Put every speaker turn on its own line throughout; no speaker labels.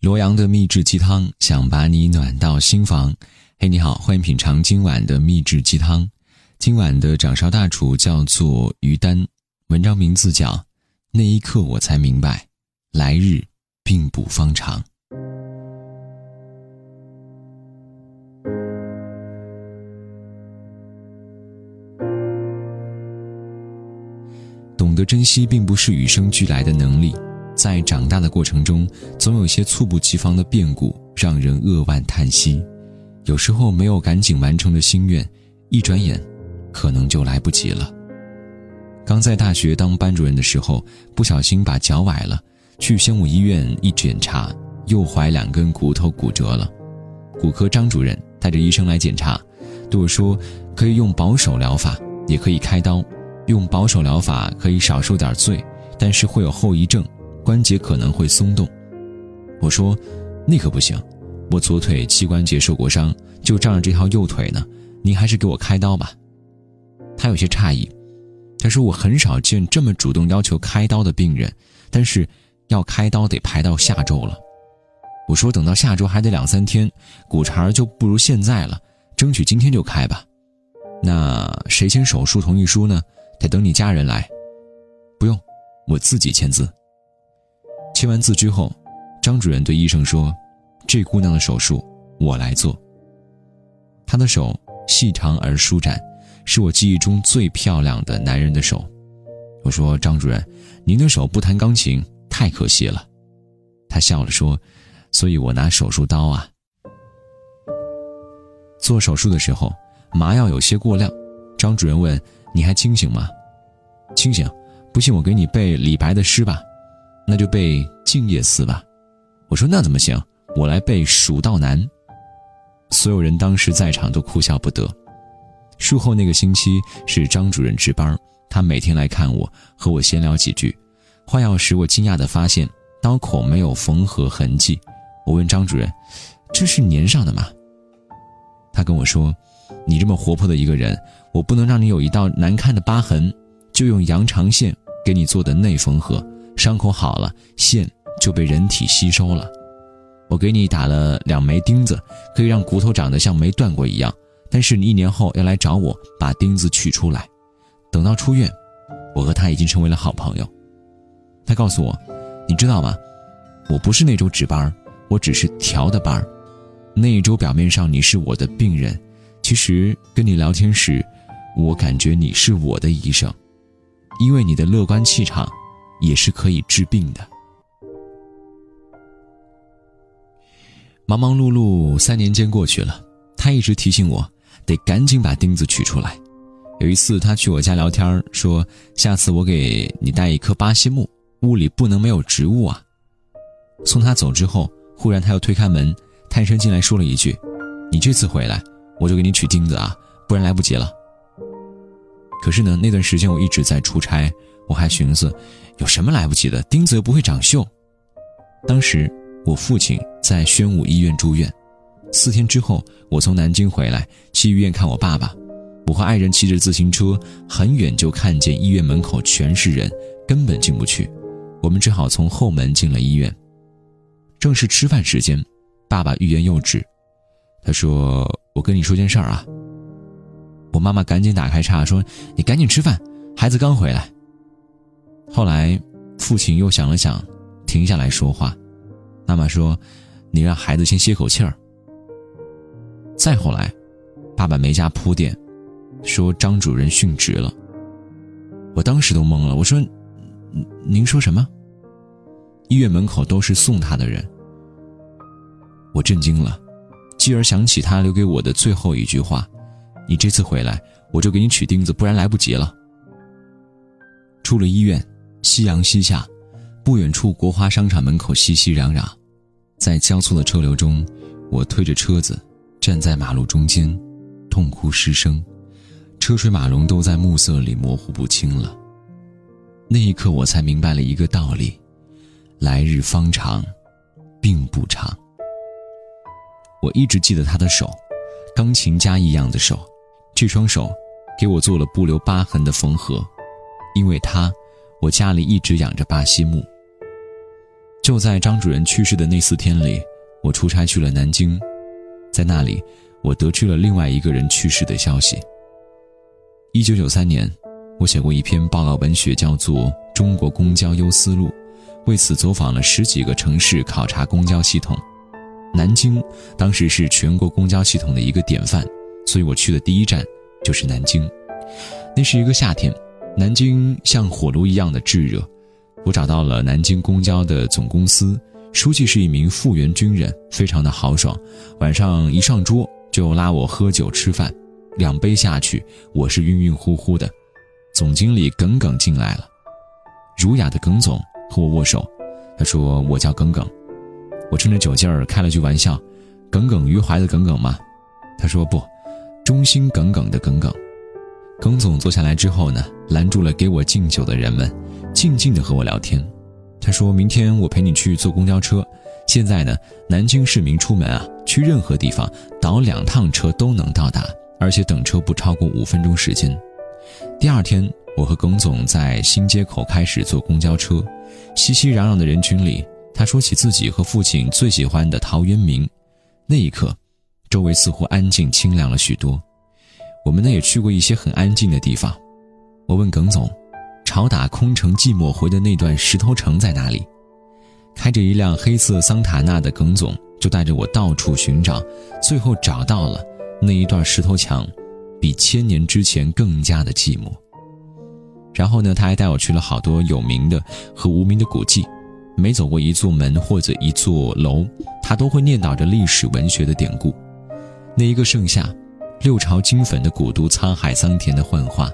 罗阳的秘制鸡汤，想把你暖到心房。嘿，你好，欢迎品尝今晚的秘制鸡汤。今晚的掌勺大厨叫做于丹，文章名字叫《那一刻我才明白，来日并不方长》。懂得珍惜，并不是与生俱来的能力。在长大的过程中，总有些猝不及防的变故让人扼腕叹息。有时候没有赶紧完成的心愿，一转眼，可能就来不及了。刚在大学当班主任的时候，不小心把脚崴了，去宣武医院一检查，右踝两根骨头骨折了。骨科张主任带着医生来检查，对我说：“可以用保守疗法，也可以开刀。用保守疗法可以少受点罪，但是会有后遗症。”关节可能会松动，我说，那可不行，我左腿膝关节受过伤，就仗着这条右腿呢。您还是给我开刀吧。他有些诧异，他说我很少见这么主动要求开刀的病人，但是要开刀得排到下周了。我说等到下周还得两三天，骨茬就不如现在了，争取今天就开吧。那谁签手术同意书呢？得等你家人来。不用，我自己签字。签完字之后，张主任对医生说：“这姑娘的手术我来做。”她的手细长而舒展，是我记忆中最漂亮的男人的手。我说：“张主任，您的手不弹钢琴太可惜了。”他笑了说：“所以我拿手术刀啊。”做手术的时候，麻药有些过量。张主任问：“你还清醒吗？”“清醒。”“不信我给你背李白的诗吧。”那就背《静夜思》吧，我说那怎么行？我来背《蜀道难》。所有人当时在场都哭笑不得。术后那个星期是张主任值班，他每天来看我，和我闲聊几句。换药时，我惊讶地发现刀口没有缝合痕迹。我问张主任：“这是粘上的吗？”他跟我说：“你这么活泼的一个人，我不能让你有一道难看的疤痕，就用羊肠线给你做的内缝合。”伤口好了，线就被人体吸收了。我给你打了两枚钉子，可以让骨头长得像没断过一样。但是你一年后要来找我把钉子取出来。等到出院，我和他已经成为了好朋友。他告诉我：“你知道吗？我不是那周值班，我只是调的班。那一周表面上你是我的病人，其实跟你聊天时，我感觉你是我的医生，因为你的乐观气场。”也是可以治病的。忙忙碌碌三年间过去了，他一直提醒我得赶紧把钉子取出来。有一次他去我家聊天，说下次我给你带一棵巴西木，屋里不能没有植物啊。送他走之后，忽然他又推开门，探身进来说了一句：“你这次回来，我就给你取钉子啊，不然来不及了。”可是呢，那段时间我一直在出差，我还寻思。有什么来不及的？钉子又不会长锈。当时我父亲在宣武医院住院，四天之后我从南京回来，去医院看我爸爸。我和爱人骑着自行车，很远就看见医院门口全是人，根本进不去。我们只好从后门进了医院。正是吃饭时间，爸爸欲言又止。他说：“我跟你说件事儿啊。”我妈妈赶紧打开叉说：“你赶紧吃饭，孩子刚回来。”后来，父亲又想了想，停下来说话。妈妈说：“你让孩子先歇口气儿。”再后来，爸爸没加铺垫，说张主任殉职了。我当时都懵了，我说：“您说什么？”医院门口都是送他的人。我震惊了，继而想起他留给我的最后一句话：“你这次回来，我就给你取钉子，不然来不及了。”出了医院。夕阳西下，不远处国华商场门口熙熙攘攘，在交错的车流中，我推着车子站在马路中间，痛哭失声，车水马龙都在暮色里模糊不清了。那一刻，我才明白了一个道理：来日方长，并不长。我一直记得他的手，钢琴家一样的手，这双手给我做了不留疤痕的缝合，因为他。我家里一直养着巴西木。就在张主任去世的那四天里，我出差去了南京，在那里，我得知了另外一个人去世的消息。一九九三年，我写过一篇报告文学，叫做《中国公交优思路》，为此走访了十几个城市，考察公交系统。南京当时是全国公交系统的一个典范，所以我去的第一站就是南京。那是一个夏天，南京像火炉一样的炙热。我找到了南京公交的总公司，书记是一名复员军人，非常的豪爽。晚上一上桌就拉我喝酒吃饭，两杯下去，我是晕晕乎乎的。总经理耿耿进来了，儒雅的耿总和我握手，他说我叫耿耿。我趁着酒劲儿开了句玩笑：“耿耿于怀的耿耿吗？”他说不，忠心耿耿的耿耿。耿总坐下来之后呢，拦住了给我敬酒的人们。静静的和我聊天，他说明天我陪你去坐公交车。现在呢，南京市民出门啊，去任何地方倒两趟车都能到达，而且等车不超过五分钟时间。第二天，我和耿总在新街口开始坐公交车，熙熙攘攘的人群里，他说起自己和父亲最喜欢的陶渊明。那一刻，周围似乎安静清凉了许多。我们呢也去过一些很安静的地方。我问耿总。朝打空城寂寞回的那段石头城在哪里？开着一辆黑色桑塔纳的耿总就带着我到处寻找，最后找到了那一段石头墙，比千年之前更加的寂寞。然后呢，他还带我去了好多有名的和无名的古迹，每走过一座门或者一座楼，他都会念叨着历史文学的典故。那一个盛夏，六朝金粉的古都沧海桑田的幻化。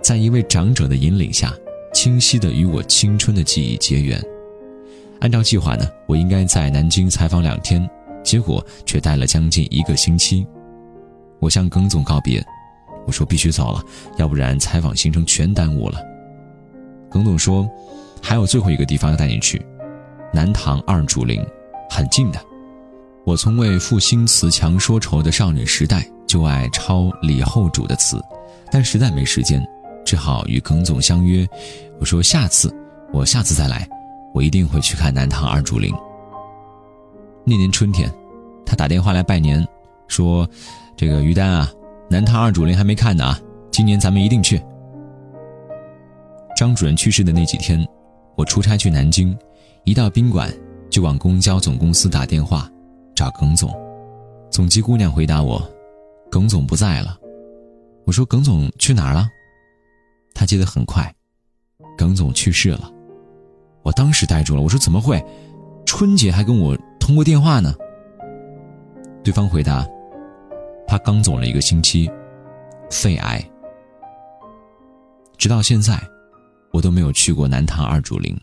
在一位长者的引领下，清晰地与我青春的记忆结缘。按照计划呢，我应该在南京采访两天，结果却待了将近一个星期。我向耿总告别，我说必须走了，要不然采访行程全耽误了。耿总说，还有最后一个地方要带你去，南唐二主陵，很近的。我从未赋新词强说愁的少女时代，就爱抄李后主的词，但实在没时间。只好与耿总相约，我说下次，我下次再来，我一定会去看南唐二主陵。那年春天，他打电话来拜年，说：“这个于丹啊，南唐二主陵还没看呢啊，今年咱们一定去。”张主任去世的那几天，我出差去南京，一到宾馆就往公交总公司打电话，找耿总。总机姑娘回答我：“耿总不在了。”我说：“耿总去哪儿了？”他接得很快，耿总去世了，我当时呆住了。我说：“怎么会？春节还跟我通过电话呢？”对方回答：“他刚走了一个星期，肺癌。”直到现在，我都没有去过南唐二主陵。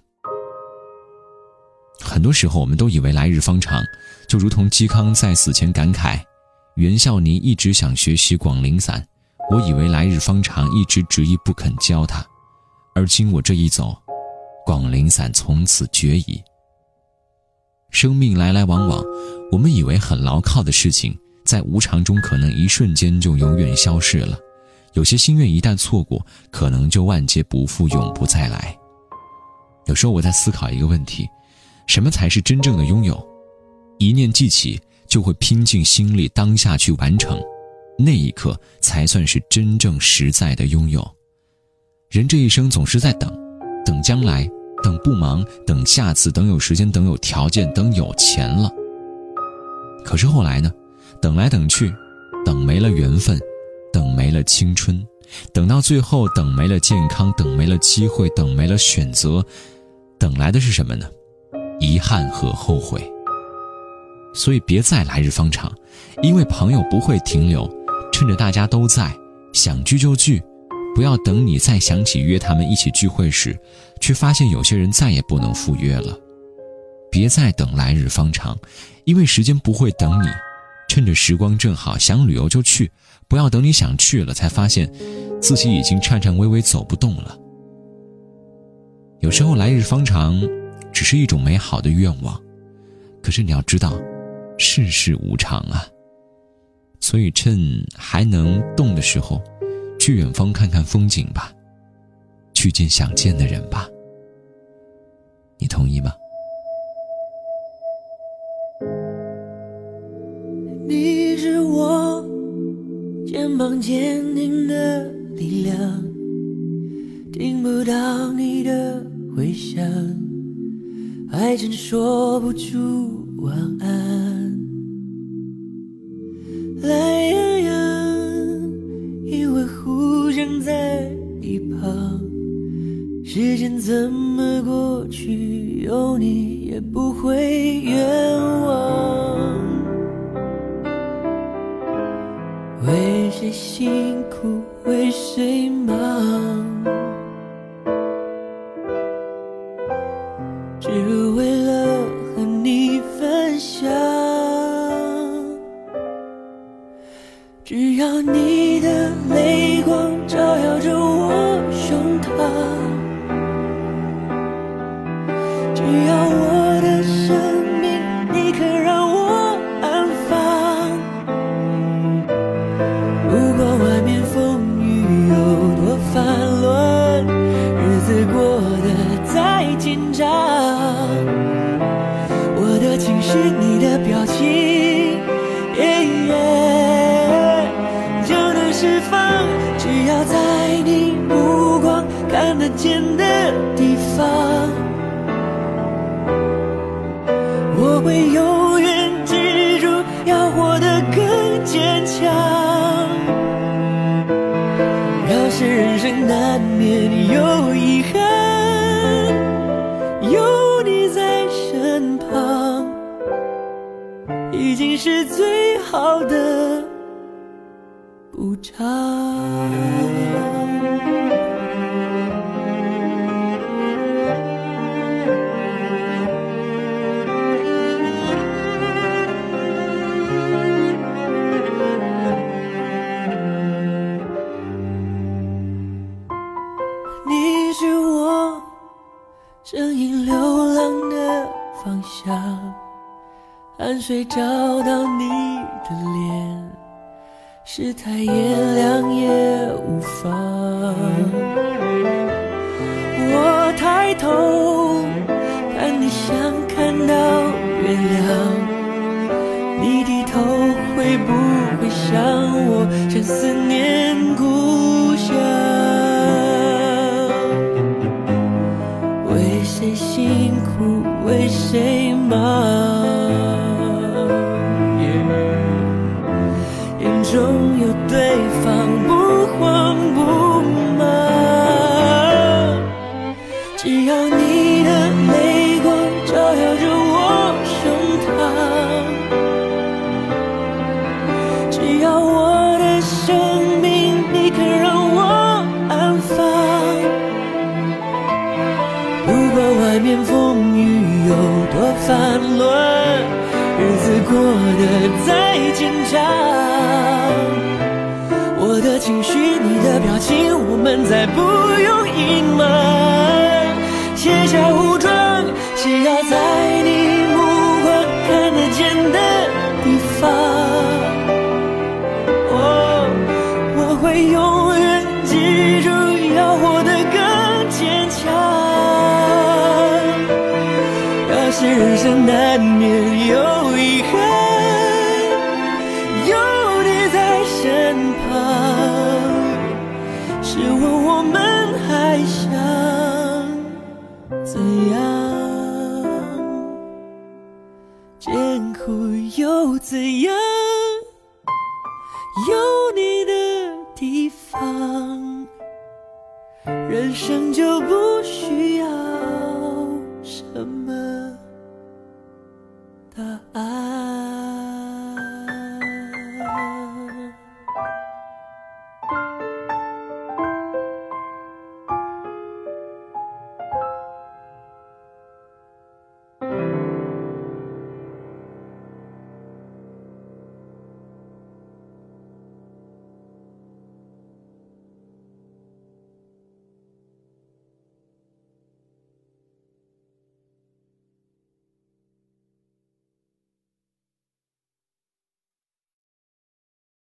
很多时候，我们都以为来日方长，就如同嵇康在死前感慨：“袁孝尼一直想学习广陵散。”我以为来日方长，一直执意不肯教他，而今我这一走，广陵散从此绝矣。生命来来往往，我们以为很牢靠的事情，在无常中可能一瞬间就永远消逝了。有些心愿一旦错过，可能就万劫不复，永不再来。有时候我在思考一个问题：什么才是真正的拥有？一念记起，就会拼尽心力，当下去完成。那一刻才算是真正实在的拥有。人这一生总是在等，等将来，等不忙，等下次，等有时间，等有条件，等有钱了。可是后来呢？等来等去，等没了缘分，等没了青春，等到最后，等没了健康，等没了机会，等没了选择，等来的是什么呢？遗憾和后悔。所以别再来日方长，因为朋友不会停留。趁着大家都在，想聚就聚，不要等你再想起约他们一起聚会时，却发现有些人再也不能赴约了。别再等来日方长，因为时间不会等你。趁着时光正好，想旅游就去，不要等你想去了才发现，自己已经颤颤巍巍走不动了。有时候来日方长，只是一种美好的愿望，可是你要知道，世事无常啊。所以趁还能动的时候去远方看看风景吧去见想见的人吧。你同意吗？
你是我肩膀坚定的力量听不到你的回响还真说不出晚安。也不会也有遗憾，有你在身旁，已经是最好的补偿。谁找到你的脸？世态炎凉也无妨。我抬头看你像看到月亮，你低头会不会想我？将思念固。不用隐瞒。卸下武装只要在生就不